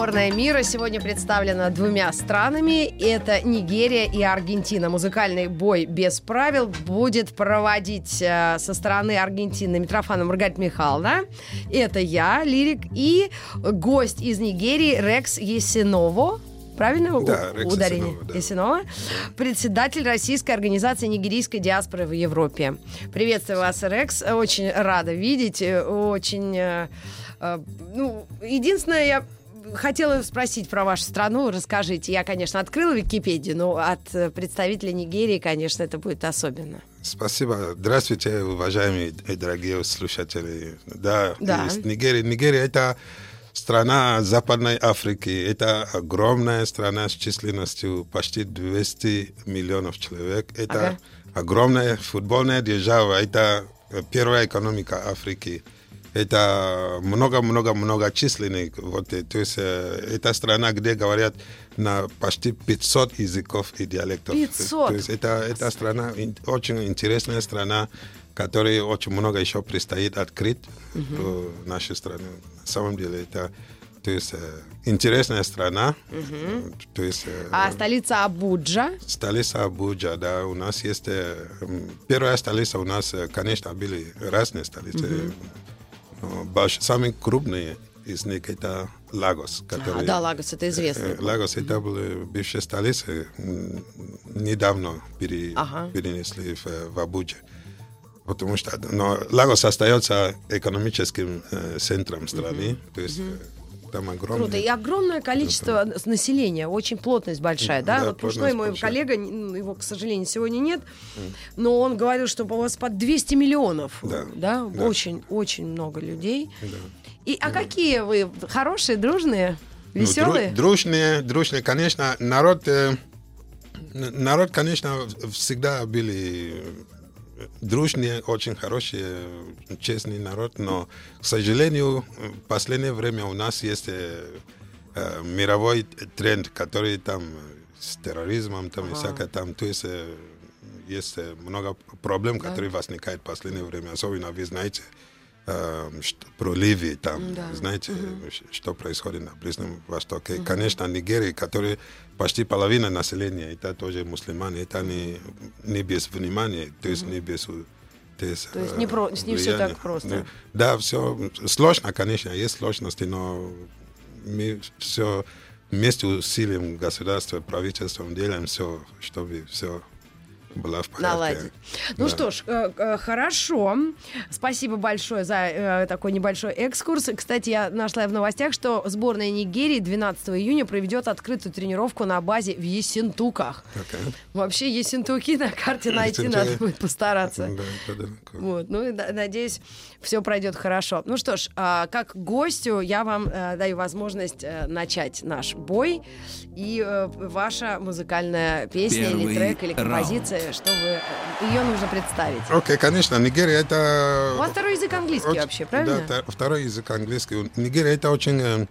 Сборная мира сегодня представлена двумя странами. Это Нигерия и Аргентина. Музыкальный бой без правил будет проводить э, со стороны Аргентины Митрофана Маргарита Михайловна. Это я, Лирик, и гость из Нигерии Рекс Есиново. Правильно Да, Рекс ударение? Есинова, да. Есинова. Председатель российской организации нигерийской диаспоры в Европе. Приветствую вас, Рекс. Очень рада видеть. Очень... э, э, Ну, единственное, я хотела спросить про вашу страну. Расскажите. Я, конечно, открыла Википедию, но от э, представителя Нигерии, конечно, это будет особенно. Спасибо. Здравствуйте, уважаемые и дорогие слушатели. Да, Да. из Нигерии. Нигерия – это страна Западной Африки. Это огромная страна с численностью почти 200 миллионов человек. Это Ага. огромная футбольная держава. Это э, первая экономика Африки. Это много-много-много численных. Вот, то есть э, это страна, где говорят на почти 500 языков и диалектов. 500? То есть это, это страна, очень интересная страна, которой очень много еще предстоит открыть в нашей стране. На самом деле это то есть, э, интересная страна. То есть, э, А столица Абуджа. Столица Абуджа, да, у нас есть... э, Первая столица у нас, конечно, были разные столицы. Но больш- самые крупные из них это Лагос, А, который... да, Лагос, это известно. Э, Лагос это была бывшая столица, недавно пере- Ага. перенесли в, э, в Абудже. Потому что но Лагос остается экономическим э, центром страны, то есть э, там огромное... Круто. И огромное количество с- населения, очень плотность большая, да? Да, вот Пушной мой большая. коллега, н- его, к сожалению, сегодня нет, но он говорил, что у вас под 200 миллионов, Да, да? да. Очень, очень много людей. Да. И, а какие вы? Хорошие, дружные, Ну, веселые? дружные, дружные, конечно, народ, э, народ, конечно, всегда были дружные, очень хорошие, честный народ, но, к сожалению, в последнее время у нас есть э, э, мировой тренд, который там с терроризмом, там и всякое там, то есть э, есть э, много проблем, которые возникают в последнее время, особенно вы знаете, э, что- про Ливию, там, Да. знаете, ш- что происходит на Ближнем Востоке. Конечно, Нигерия, которая почти половина населения, это тоже мусульмане, это не, не без внимания, то есть не без... То есть, То есть э, не про- с ним влияния. так просто. Ну, Да, все сложно, конечно, есть сложности, но мы все вместе усилием государства, правительством делаем все, чтобы все было в порядке. наладить. Ну Да. что ж, э, э, хорошо. Спасибо большое за э, такой небольшой экскурс. Кстати, я нашла в новостях, что сборная Нигерии 12 июня проведет открытую тренировку на базе в Ессентуках. Окей. Вообще Ессентуки на карте найти надо будет постараться. Да. Вот, ну и надеюсь, все пройдет хорошо. Ну что ж, а, как гостю я вам э, даю возможность э, начать наш бой. И э, ваша музыкальная песня или Первый трек, или раунд. композиция, что вы... Ее нужно представить. Окей, конечно, Нигерия это... У вас второй язык английский очень- вообще, правильно? Да, второй язык английский. Нигерия это очень э,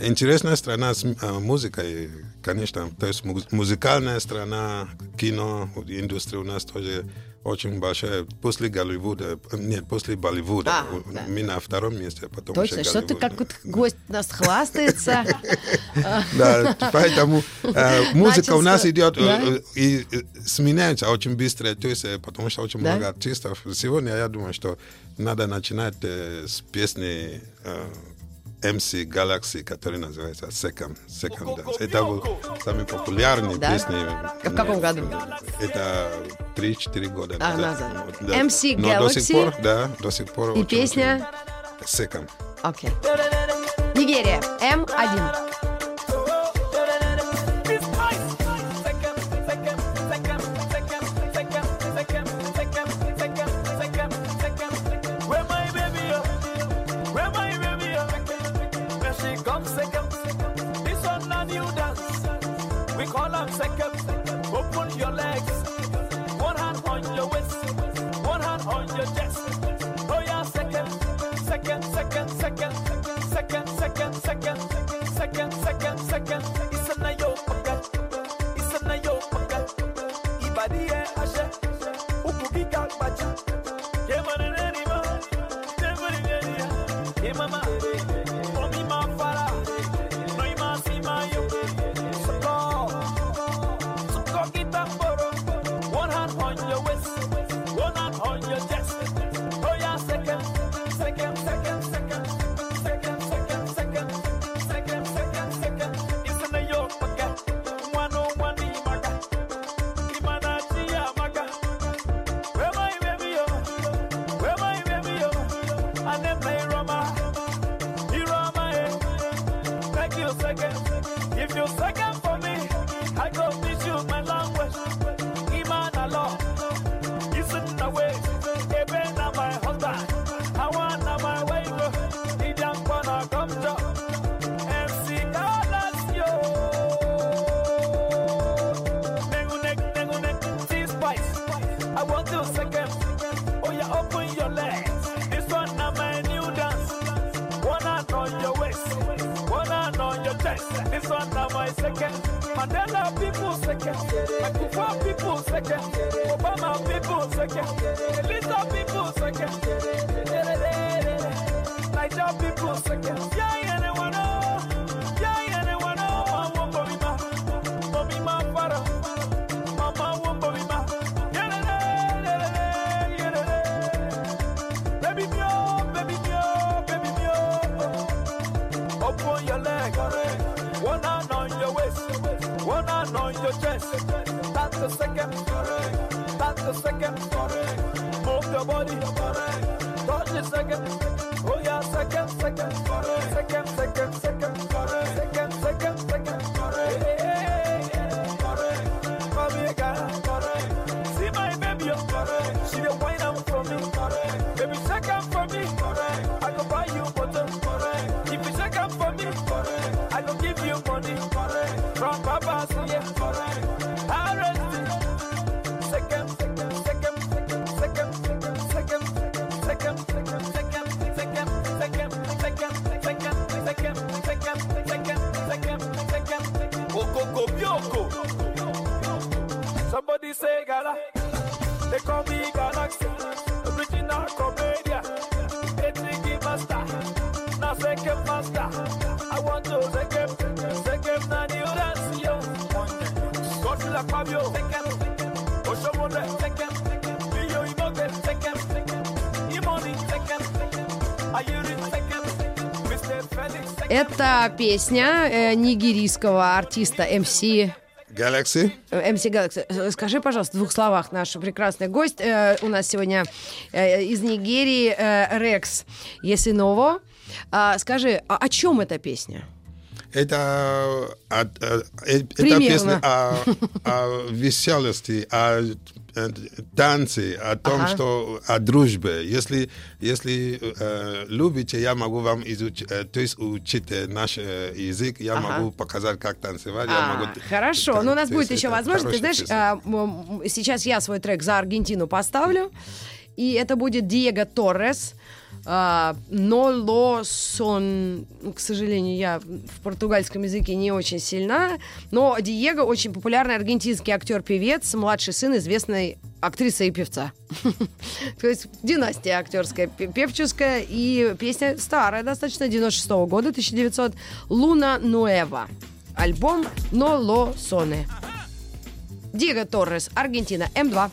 интересная страна с э, музыкой, конечно. То есть муз- музыкальная страна, кино, индустрия у нас тоже очень большая. После Голливуда, нет, после Болливуда. А, да. Мы на втором месте, а потом Точно, что-то Голливуд. как вот гость нас хвастается. Да, поэтому э, музыка у нас идет э, э, и сменяется очень быстро, то есть, потому что очень много артистов. Сегодня я думаю, что надо начинать с песни MC Galaxy, который называется Second, Second Dance. Это был самый популярный Да? песни. В каком году? Это 3-4 года А, назад. назад. Да. MC Но до сих Galaxy? пор, да, до сих пор. И очень- песня... очень- Second. Окей. Нигерия. М1. Second, second, second, second, second, second, second, second, second. It's a nayo paka, it's a nayo paka. Ibadi e ashe, ukuki kakbacha. People second. Akufa people second. Obama people second. Elisa people second. Niger people second. Yeah, your chest. That's the second, that's the second. Move your body, touch the second. Oh yeah, second, second, second, second, They call me Galaxy. Original comedia. Etriki master. Now second master. I want to second. Second na new dance yo. Godzilla Fabio. Second. Oshomode. Second. Bio Imoge. Second. Imoni. Second. Ayuri. Second. Это песня э, нигерийского артиста MC Galaxy. э, MC Galaxy. Э, Скажи, пожалуйста, в двух словах, наш прекрасный гость э, у нас сегодня э, из Нигерии э, Рекс Есиново. А, скажи, а о чем эта песня? Это, а, а, э, это Примерно. песня о, о веселости, о э, танце, о том, Ага. что о дружбе. Если, если э, любите, я могу вам изучить, э, то есть учить э, наш э, язык, я Ага. могу показать, как танцевать. я А, могу... хорошо, Так, но у нас будет еще возможность. Ты знаешь, м, сейчас я свой трек за Аргентину поставлю, и это будет Диего Торрес. А, Но ло сон, Ну, к сожалению, я в португальском языке не очень сильна, но Диего очень популярный аргентинский актер-певец, младший сын известной актрисы и певца. То есть династия актерская, пе- певческая, и песня старая, достаточно 96 года, 1900, «Луна Нуэва». Альбом «Но ло соне». Диего Торрес, Аргентина, М2.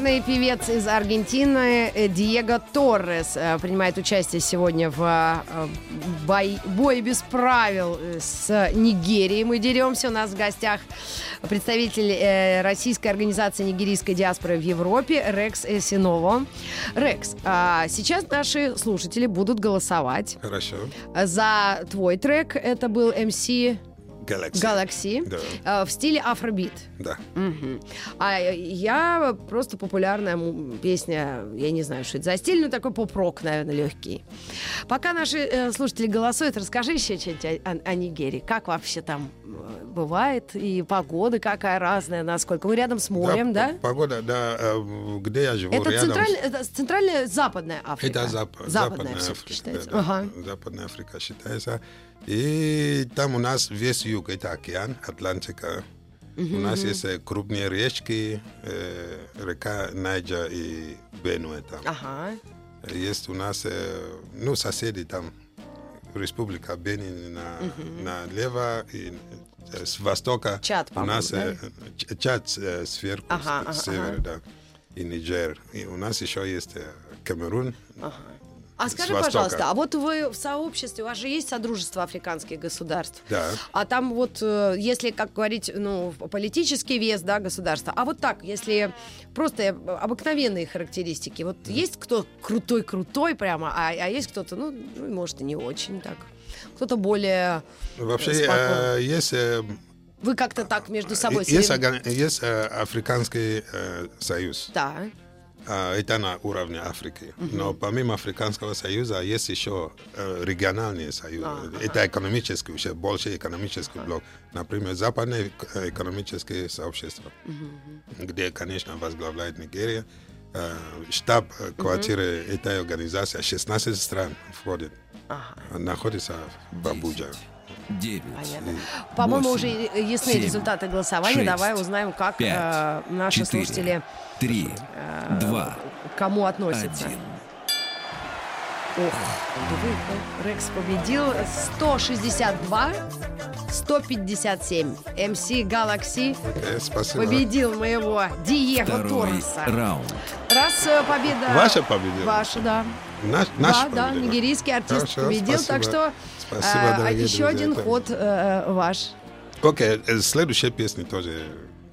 Популярный певец из Аргентины э, Диего Торрес э, принимает участие сегодня в э, бой, бое без правил с Нигерией. Мы деремся. У нас в гостях представитель российской организации нигерийской диаспоры в Европе Рекс Эсиново. Рекс, а сейчас наши слушатели будут голосовать Хорошо. за твой трек. Это был MC Galaxy. Galaxy Да. э, в стиле афробит. Да. Мгм. А я просто популярная песня, я не знаю, что это за стиль, но такой поп-рок, наверное, легкий. Пока наши э, слушатели голосуют, расскажи еще что-нибудь о, о- Нигерии. Как вообще там э, бывает? И погода какая разная, насколько? Мы рядом с морем, да? п- Погода, да, где я живу, Это, рядом. центральная, это центральная западная Африка. Это зап- западная, западная все-таки Африка. считается. да, да. Ага. Западная Африка считается. И там у нас весь юг, это океан, Атлантика. У нас есть э, крупные речки, э, река Найджа и Бенуэ там. Ага. Есть у нас, э, ну, соседи там, Республика Бенин на, налево и э, с востока. Чад, у нас по-моему, э, Чад э, сверху, Ага, с, ага, с севера, ага. да. И Нигер. И у нас еще есть э, Камерун. А скажи, востока. пожалуйста, а вот вы в сообществе, у вас же есть Содружество африканских государств? Да. А там вот, э, если, как говорить, ну, политический вес, да, государства, а вот так, если просто э, обыкновенные характеристики, вот есть кто крутой-крутой прямо, а, а есть кто-то, ну, ну, может, и не очень так. Кто-то более... Вообще спокойно. э, есть, э, Вы как-то так между собой... есть, есть э, Африканский э, союз. Да. А, Это на уровне Африки. Но помимо Африканского союза есть еще э, региональные союзы. А, Это экономический, уже больше экономический блок. Например, Западное э, экономическое сообщество, где, конечно, возглавляет Нигерия. Э, Штаб э, квартиры этой организации 16 стран входит. Находится в Абуджа. Девять. Понятно. По-моему, Восемь, уже ясны семь, результаты голосования. шесть, Давай узнаем, как пять, э, наши четыре, слушатели Три. Два. к кому относятся. Один. Ох, Рекс победил 162, 157. МС Galaxy Э, Спасибо. победил моего Диего Второй Торреса. раунд. Раз э, победа... Ваша победила? Ваша, да. Наш, Да, наш да, победила. нигерийский артист Хорошо, победил, так спасибо. что Спасибо, э, дорогие еще друзья, один это- ход э, ваш. Окей, э, следующая песня тоже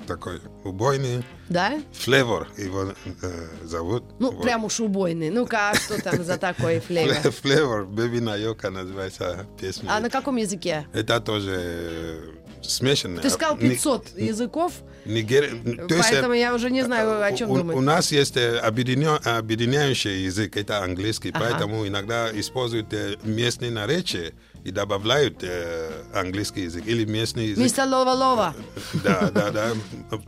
такой убойный. Да? Флевор его э, зовут. Ну, Вот. прям уж убойный. Ну-ка, а что там за такой флейвор? Фле- Флевор, Бэби Найока называется песня. А на каком языке? Это тоже э, смешанная. Ты сказал Ни- 500 языков, Нигери- то есть, э, поэтому я уже не знаю, о чем у, думать. у нас есть э, объединё- объединяющий язык, это английский, Ага. поэтому иногда используют э, местные наречия и добавляют э, английский язык или местный язык. Мистер Лова-Лова. Да, да, да.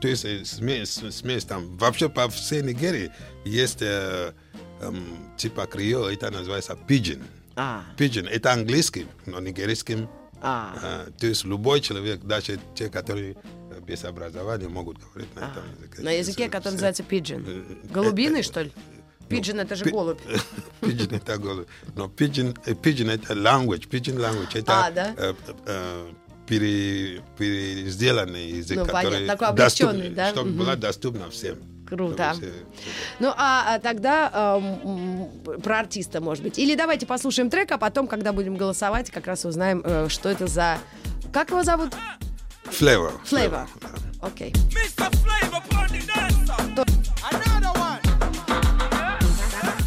То есть э, смесь, смесь там. Вообще по всей Нигерии есть э, эм, типа криол, это называется пиджин. А, Пиджин, это английский, но нигерийским. а. э, то есть любой человек, даже те, которые э, без образования, могут говорить на этом языке. На языке, который называется пиджин. э, Голубиный, э, что ли? Пиджин это же пи- голубь. Пиджин это голубь. Но пиджин, э, пиджин это language, пиджин language это А, да? э, э, пере- пересделанный язык, Ну, понятно, который такой доступ- облегченный, да? чтобы Мгм. была доступна всем. Круто. Ну, а, а тогда м, про артиста, может быть. Или давайте послушаем трек, а потом, когда будем голосовать, как раз узнаем, э, что это за... Как его зовут? Flavor. Да. Окей. Mr.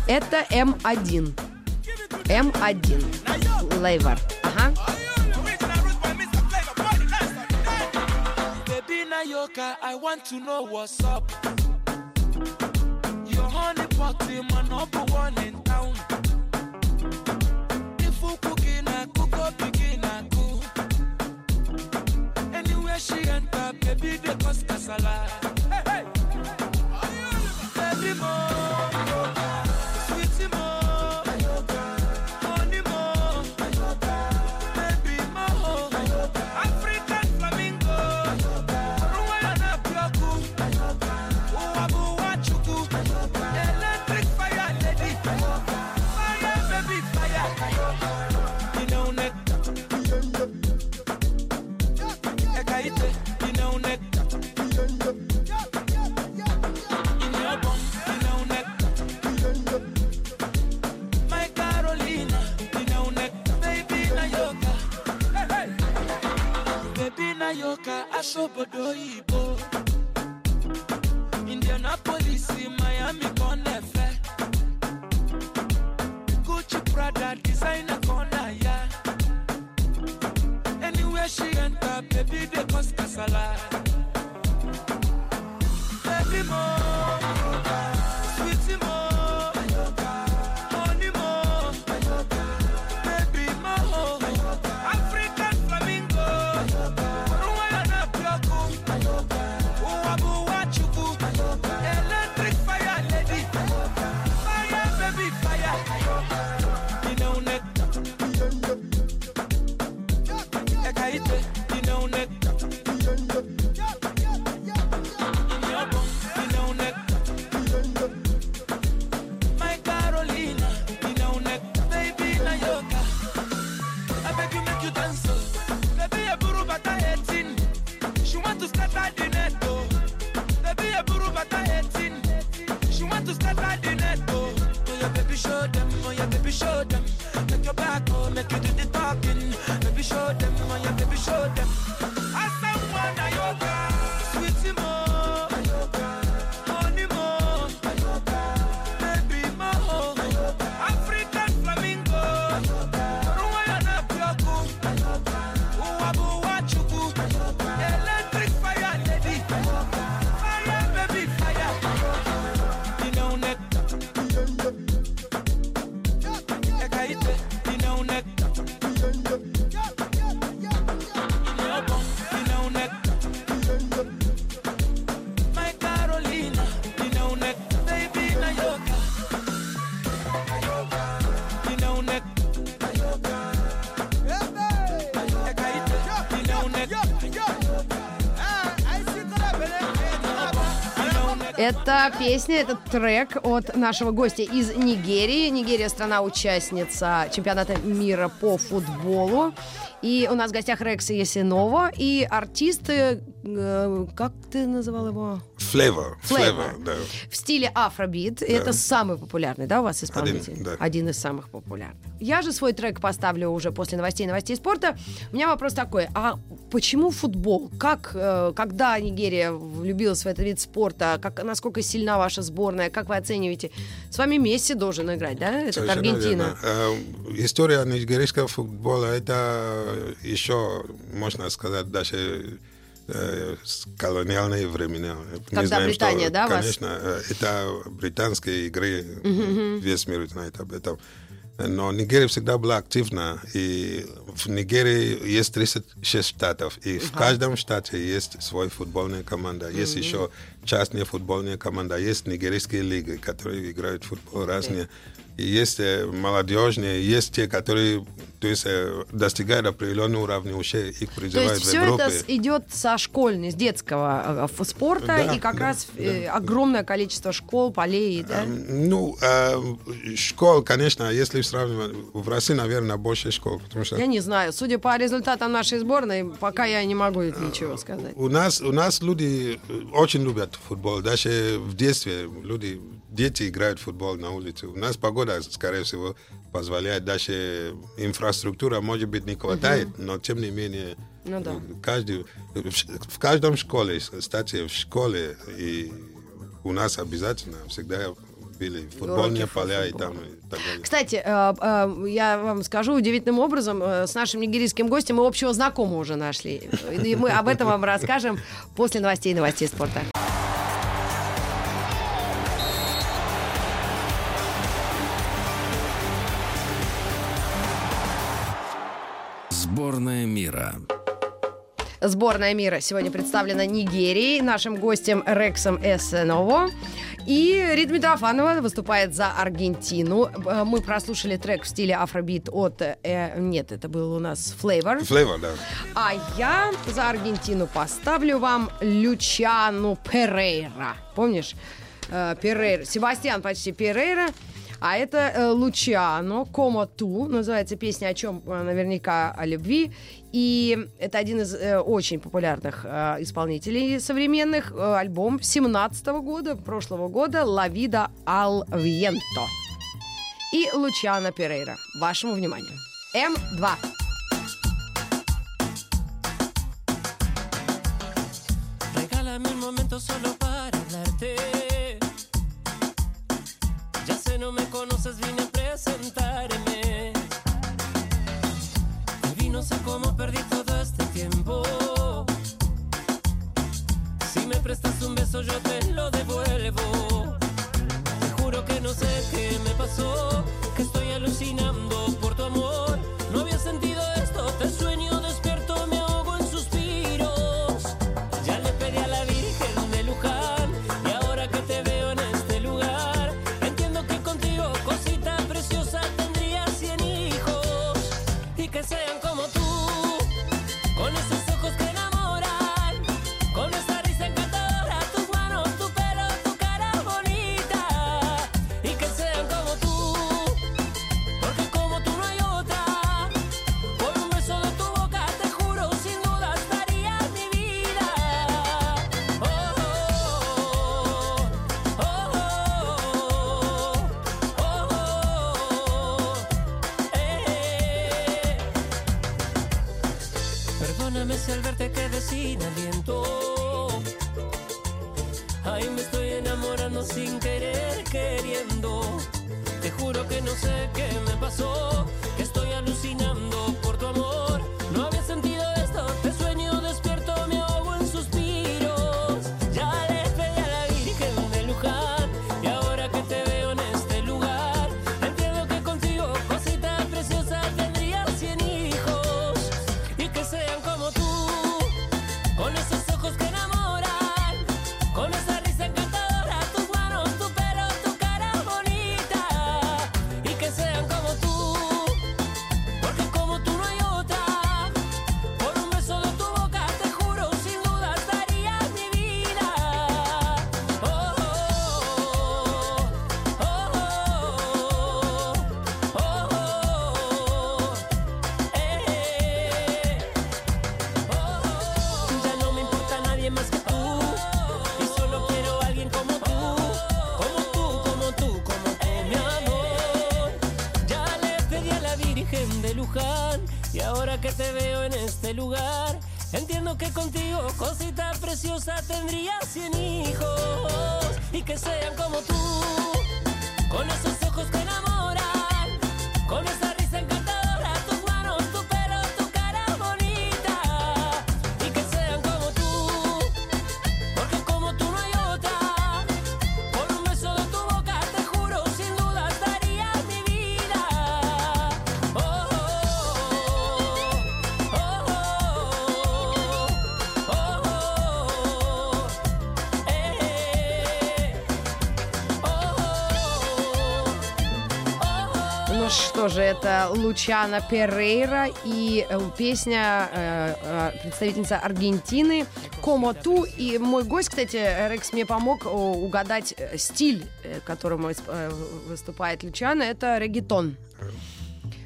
Это М1. М1. Флейвор. Ага. Nayoka, I want to know what's up. Your honey pot in my number one in town. If you cooking, I cook up, begin, I cook. Anywhere she enter, baby, they cause casala. sobodoi Это песня, этот трек от нашего гостя из Нигерии. Нигерия страна-участница чемпионата мира по футболу. И у нас в гостях Рекс Ясинова и артисты, э, как ты называл его? Flavor. Flavor. Да. В стиле афробит. Это самый популярный, да, у вас исполнитель? да. Один из самых популярных. Я же свой трек поставлю уже после новостей новостей спорта. У меня вопрос такой: а почему футбол? Как, э, когда Нигерия влюбилась в этот вид спорта? Как, насколько сильна ваша сборная? Как вы оцениваете? С вами Месси должен играть, да? Это Совершенно Аргентина. верно. Э, История нигерийского футбола это еще, можно сказать, даже э, с колониальные времена. Когда знаем, Британия, что, да, вас- Конечно, э, это британские игры, весь мир знает об этом. Но Нигерия всегда была активна, и в Нигерии есть 36 штатов, и в каждом штате есть свой футбольная команда, есть еще частные футбольные команды, есть нигерийские лиги, которые играют в футбол разные. Есть молодежные, есть те, которые то есть, достигают определенного уровня, уже их То призывают есть в все это идет со школьной, с детского спорта, Да, и как да, раз э, огромное количество школ, полей, да? Ну, школ, конечно, если сравнивать, в России, наверное, больше школ, потому что Я не знаю. Судя по результатам нашей сборной, пока я не могу ничего сказать. у нас, у нас люди очень любят футбол. Даже в детстве люди, дети играют в футбол на улице. У нас погода, скорее всего, позволяет. Даже инфраструктура, может быть, не хватает, но тем не менее Ну да. каждый, в, каждом школе, кстати, в школе и у нас обязательно всегда были футбольные по поля и там и так далее. Кстати, э, э, я вам скажу удивительным образом, э, с нашим нигерийским гостем мы общего знакомого уже нашли. И мы об этом вам расскажем после новостей и новостей спорта. Сборная мира. Сборная мира сегодня представлена Нигерией, нашим гостем Рексом Эссеново. И Рита Митрофанова выступает за Аргентину. Э, Мы прослушали трек в стиле афробит от... э, нет, это был у нас Flavor. Флейвор, да. А я за Аргентину поставлю вам Лючану Перейра. Помнишь? Э, Перейра. Себастьян почти Перейра. А это э, Лучиано Комо Ту. Называется песня о чем э, наверняка о любви. И это один из э, очень популярных э, исполнителей современных. Э, альбом 17 года, прошлого года «La vida al viento». И Лучиано Перейра. Вашему вниманию. М2. Regálame un momento solo что же, это Лучана Перейра и э, песня э, э, представительница Аргентины Комо Ту. И мой гость, кстати, Рекс мне помог о, угадать э, стиль, э, которым э, выступает Лучана. Это регетон.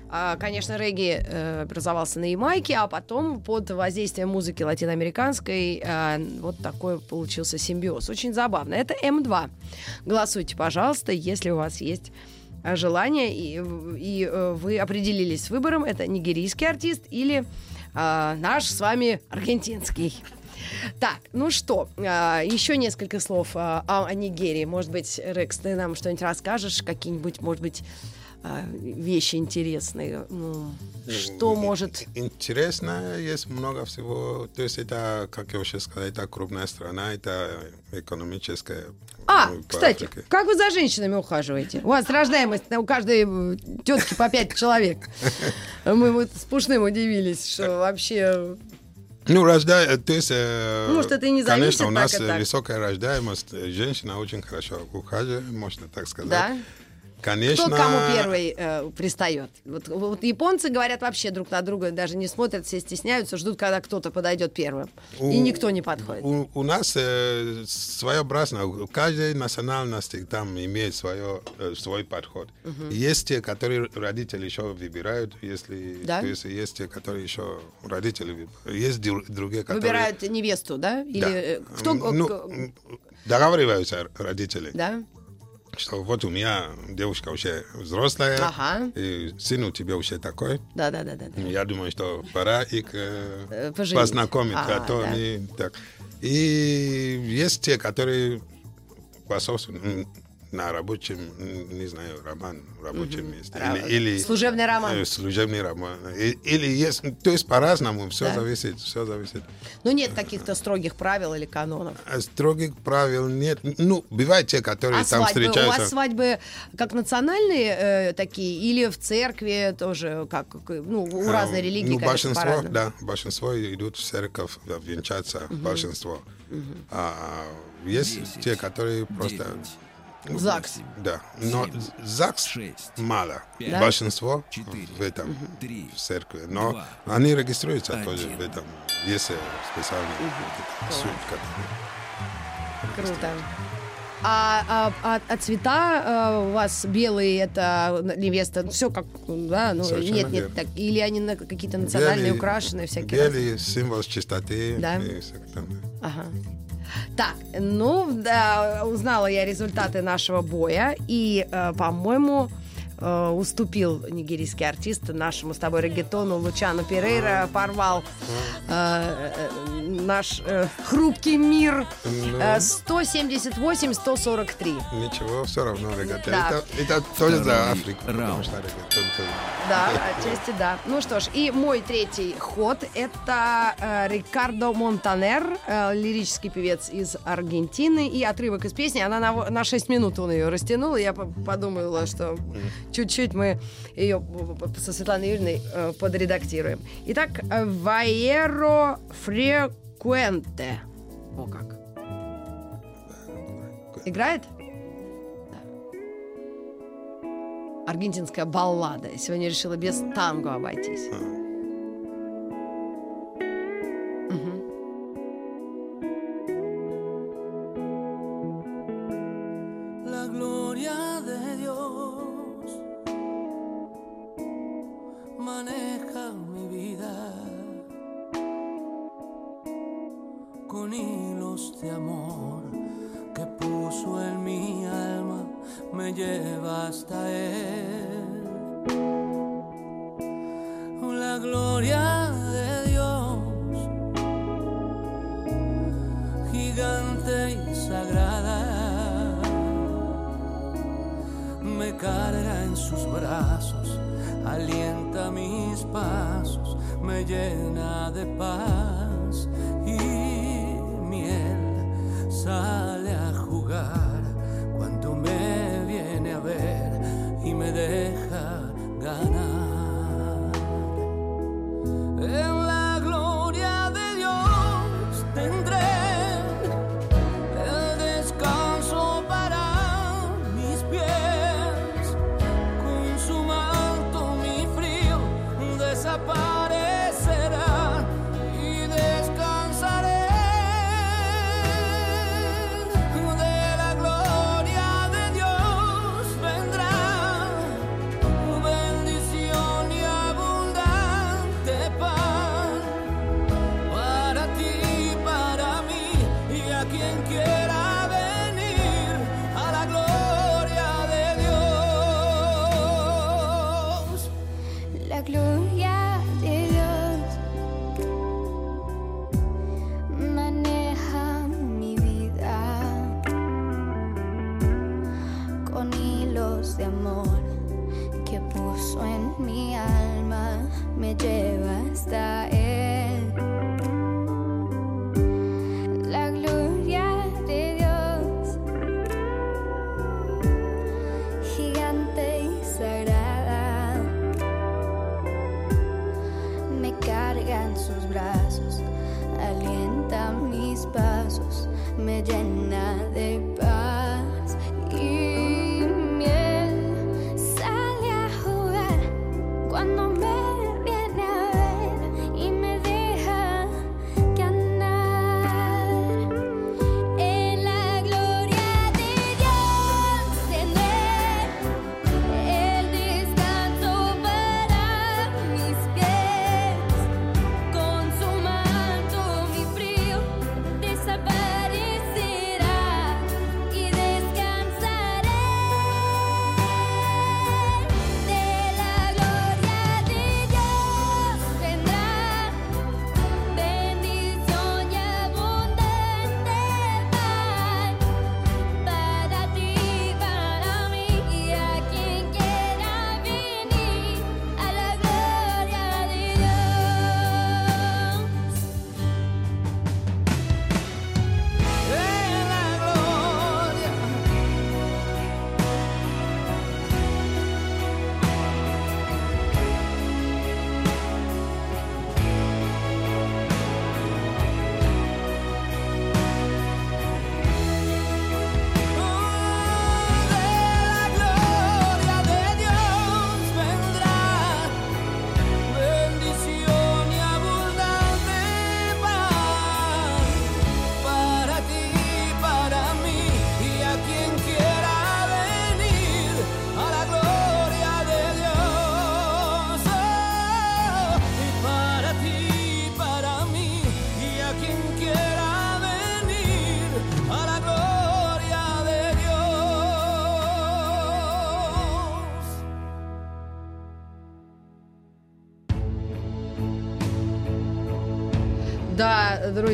А, Конечно, регги э, образовался на Ямайке, а потом под воздействием музыки латиноамериканской э, вот такой получился симбиоз. Очень забавно. Это М2. Голосуйте, пожалуйста, если у вас есть э, желание и, и, э, вы определились с выбором. Это нигерийский артист или э, наш с вами аргентинский. Так, ну что, а, еще несколько слов о, о Нигерии. Может быть, Рекс, ты нам что-нибудь расскажешь, какие-нибудь, может быть, вещи интересные. Ну, что может... Интересно, есть много всего. То есть это, как я уже сказал, это крупная страна, это экономическая. А, ну, кстати, Африке. как вы за женщинами ухаживаете? У вас рождаемость у каждой э, тетки по пять человек. Мы вот с Пушным удивились, что вообще... Ну, рожда... то есть, э, Может, это и не зависит, Конечно, у нас так и так. высокая рождаемость. Женщина очень хорошо ухаживает, можно так сказать. Да? Конечно. Кто кому первый э, пристает? Вот, вот японцы говорят вообще друг на друга, даже не смотрят, все стесняются, ждут, когда кто-то подойдет первым. И У- никто не подходит. У, у нас э, своеобразно, у каждой национальности там имеет свое, э, свой подход. Есть те, которые родители еще выбирают, если Да? то есть есть те, которые еще родители выбирают. Есть дру- другие, которые... Выбирают невесту, да? Или Да. э, кто... Ну, договариваются родители, Да? Что вот у меня девушка уже взрослая, Ага. и сын у тебя уже такой. Да, да, да, да. да. Я думаю, что пора их э, Э, поженить. познакомить, А, а то да. они так. И есть те, которые способствуют м, на рабочем, не знаю, роман, рабочем месте. Или, или Служебный роман. э, служебный роман. И- Или есть, то есть по-разному, все Да. зависит, все зависит. Ну, нет каких-то строгих правил или канонов. А Строгих правил нет. Ну, бывают те, которые А там свадьбы? У встречаются. вас свадьбы как национальные э, такие или в церкви тоже, как, ну, у разной А, религии, Ну, большинство, по-разному. да, большинство идут в церковь венчаться, большинство. А есть те, которые просто... В ЗАГС. Да, но ЗАГС Шесть. мало. Да? Большинство Четыре. в этом, Три. в церкви. Но Два. они регистрируются Один. тоже в этом. Есть э, специальный этот суд, который- Круто. А, а- а- а цвета э, у вас белые, это невеста, все как, да, ну Совершенно нет, нет, верно. так, или они на какие-то национальные Белый- украшенные всякие. разные? Белый символ чистоты. Да. и всё там. Ага. Так, ну, да, узнала я результаты нашего боя, и, э, по-моему, э, уступил нигерийский артист нашему с тобой регетону Лучану Перейра, порвал э, э, наш э, хрупкий мир Ну. э, 178-143. Ничего, все равно регатон. Да. Это, это тоже за Африку. Потому раунд. что регатон тоже- Да, отчасти да. Ну что ж, и мой третий ход это э, Рикардо Монтанер, э, лирический певец из Аргентины, и отрывок из песни. Она на, на 6 минут он ее растянул, и я по- подумала, что чуть-чуть мы ее со Светланой Юрьевной э, подредактируем. Итак, э, Ваеро Фрекуенте. О как. Играет? аргентинская баллада. Сегодня решила без танго обойтись. up.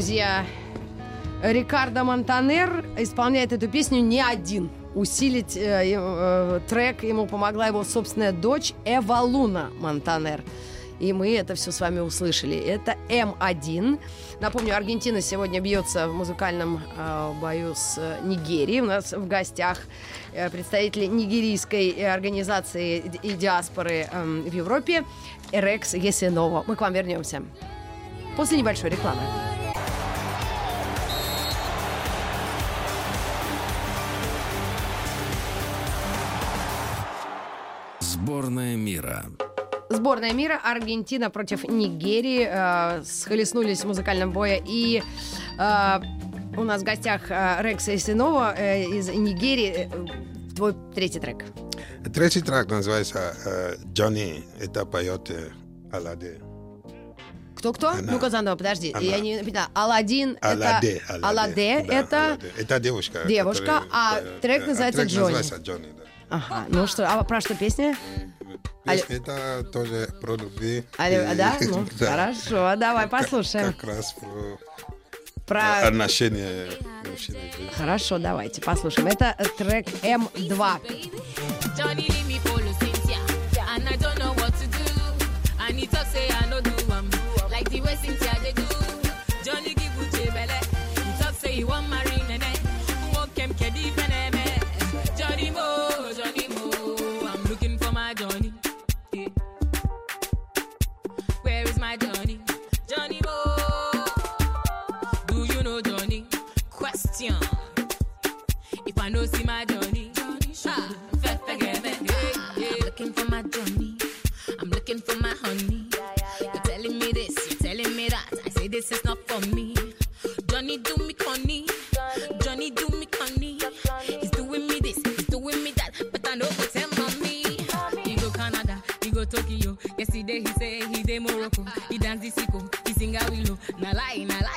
Друзья, Рикардо Монтанер исполняет эту песню не один. Усилить э, э, трек ему помогла его собственная дочь Эва Луна Монтанер. И мы это все с вами услышали. Это М1. Напомню, Аргентина сегодня бьется в музыкальном э, бою с э, Нигерией. У нас в гостях э, представители нигерийской э, организации и диаспоры эм, в Европе Эрекс Есенова. Мы к вам вернемся после небольшой рекламы. Сборная мира. Сборная мира Аргентина против Нигерии э, схлестнулись в музыкальном бое. И э, у нас в гостях э, Рекс Есенова э, из Нигерии. Э, Твой третий трек. Третий трек называется э, «Джонни». Это поет э, Аладе. Кто-кто? Ну-ка заново, подожди. Она. Я не поняла. Аладдин Аладе. это... Аладе Да, это... Аладе. Это девушка. девушка, а которая- трек э, называется трек «Джонни». называется «Джонни», да. Ага, ну что, а про что песня? Песня Это тоже про любви. А, И- да? Ну, да. хорошо, давай Как- послушаем. Как раз про Про... отношения мужчины. Хорошо, давайте послушаем. Это трек М2. Tokyo. Yesterday he say he dey Morocco. He dance the sicko, he sing a willow. Na lie, na lie,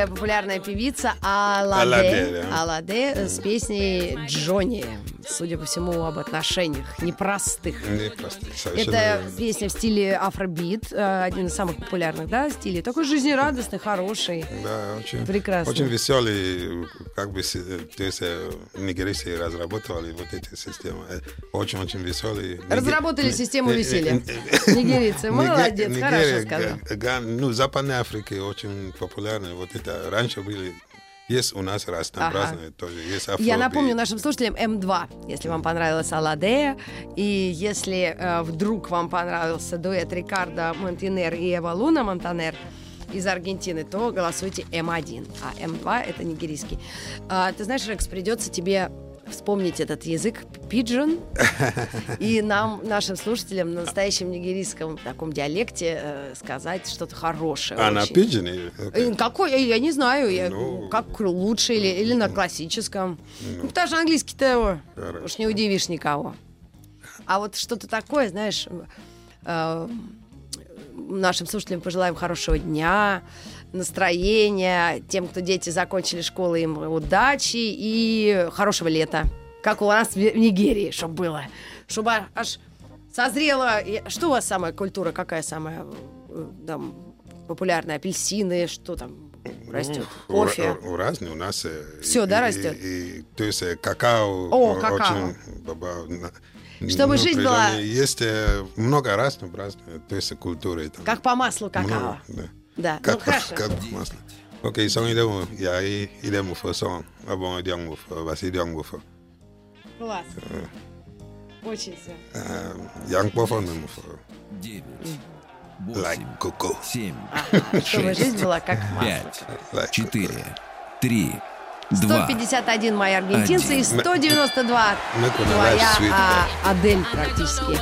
Нигерийская популярная певица Аладе, Аладе, да. Аладе с песней Джонни. Судя по всему, об отношениях непростых. Не просто, совершенно Это верно. песня в стиле афробит, э, один из самых популярных, да, стилей. Такой жизнерадостный, хороший. Да, очень, Прекрасно. очень веселый, как бы, то есть э, нигерийцы разработали вот эти системы. Э, Очень-очень веселый. Разработали систему э, э, веселья. э, Нигерийцы, Ниге- молодец, хорошо сказал. ну, Западной Африке очень популярны. Вот это раньше были есть у нас разнообразные тоже. Есть Я напомню нашим слушателям М2, если вам понравилась Аладея, и если э, вдруг вам понравился дуэт Рикардо Монтанер и Эва Луна Монтанер из Аргентины, то голосуйте М1, а М2 это нигерийский. А, ты знаешь, Рекс, придется тебе вспомнить этот язык пиджин и нам, нашим слушателям на настоящем нигерийском таком диалекте э, сказать что-то хорошее. А на пиджине? Э, Какой? Я, не знаю, я- Ну. как лучше или, или на классическом. Ну, потому что английский-то уж не удивишь никого. А вот что-то такое, знаешь, э, нашим слушателям пожелаем хорошего дня, настроения, тем, кто дети закончили школу, им удачи и хорошего лета. Как у нас в Нигерии, чтобы было. Чтобы а- аж созрело. И Что у вас самая культура, какая самая э, там, популярная? Апельсины, что там растет? У- Кофе. У, у разных у нас. э, Всё, и- да, и- растет? И, то есть э, какао. О, какао. Очень, Чтобы ну, жизнь была-. Есть много разных, разных, то есть культуры. Там, Как по маслу какао. много, да. Да, Как, ну хорошо. как масло. Ok, сон идем, я и идем в сон, а bon идем в вас идем в Класс. Очень все. я не пофон мимо 9, like 8, coco. 7, Чтобы жизнь была как масло. 5, Like 4, 3, 2. 151 мои аргентинцы и Один. 192 Мы куда твоя дальше, Свет, а, Адель практически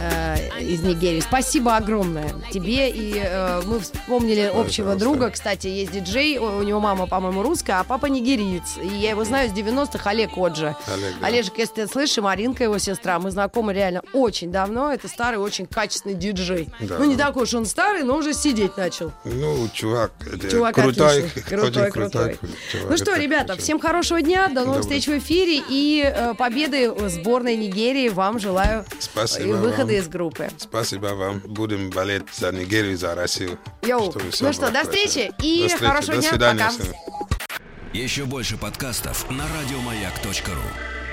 э, из Нигерии. Спасибо огромное тебе. И э, мы вспомнили общего Пожалуйста. друга. Кстати, есть диджей, у него мама, по-моему, русская, а папа нигериец. И я его знаю с 90-х, Олег Оджи. Олег, да. Олежек, если ты слышишь, Маринка, его сестра, мы знакомы реально очень давно. Это старый, очень качественный диджей. Да. Ну, не такой уж он старый, но уже сидеть начал. Ну, чувак, это Чувак крутой. Крутой, крутой. крутой. чувак, Ну что, ребята, очень- всем хорошего дня, до новых Добрый. встреч в эфире и э, победы сборной Нигерии вам желаю Спасибо и выхода вам. из группы. Спасибо вам. Будем болеть за Нигерию, за Россию. Йоу. Ну что, до хорошо. встречи и До встречи. хорошего До дня. свидания Пока. Еще больше подкастов на радиомаяк.ру.